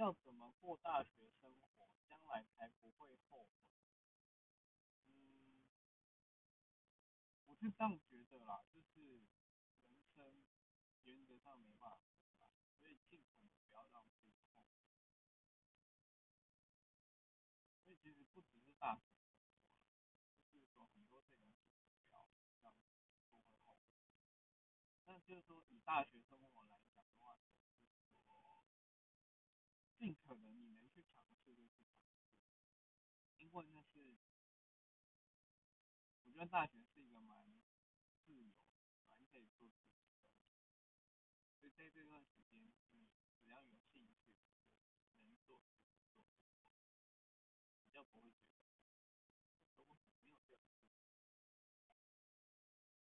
要怎么过大学生活，将来才不会后悔？嗯，我是这样觉得啦，就是人生原则上没办法，所以尽可能不要让自己后悔。所以其实不只是大学生活，就是说很多事情不要让自己后悔。但就是说以大学生活来讲的话，就是说尽可能你能去尝试就去尝试，因为那是我觉得大学是一个蛮自由、蛮可以做自己的，所以在这段时间，你只要有兴趣，能做就做，比较不会觉得，